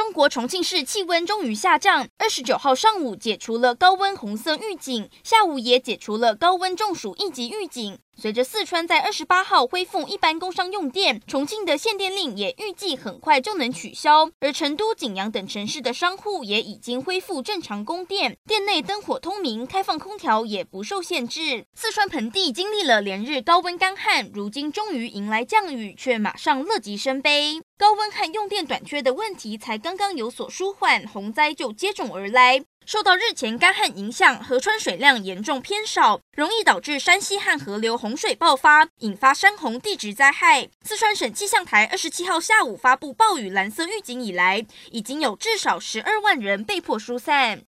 中国重庆市气温终于下降，二十九号上午解除了高温红色预警，下午也解除了高温中暑一级预警。随着四川在二十八号恢复一般工商用电，重庆的限电令也预计很快就能取消。而成都、景阳等城市的商户也已经恢复正常供电，店内灯火通明，开放空调也不受限制。四川盆地经历了连日高温干旱，如今终于迎来降雨，却马上乐极生悲。高温和用电短缺的问题才刚刚有所舒缓，洪灾就接踵而来。受到日前干旱影响，河川水量严重偏少，容易导致山西和河流洪水爆发，引发山洪地质灾害。四川省气象台二十七号下午发布暴雨蓝色预警以来，已经有至少十二万人被迫疏散。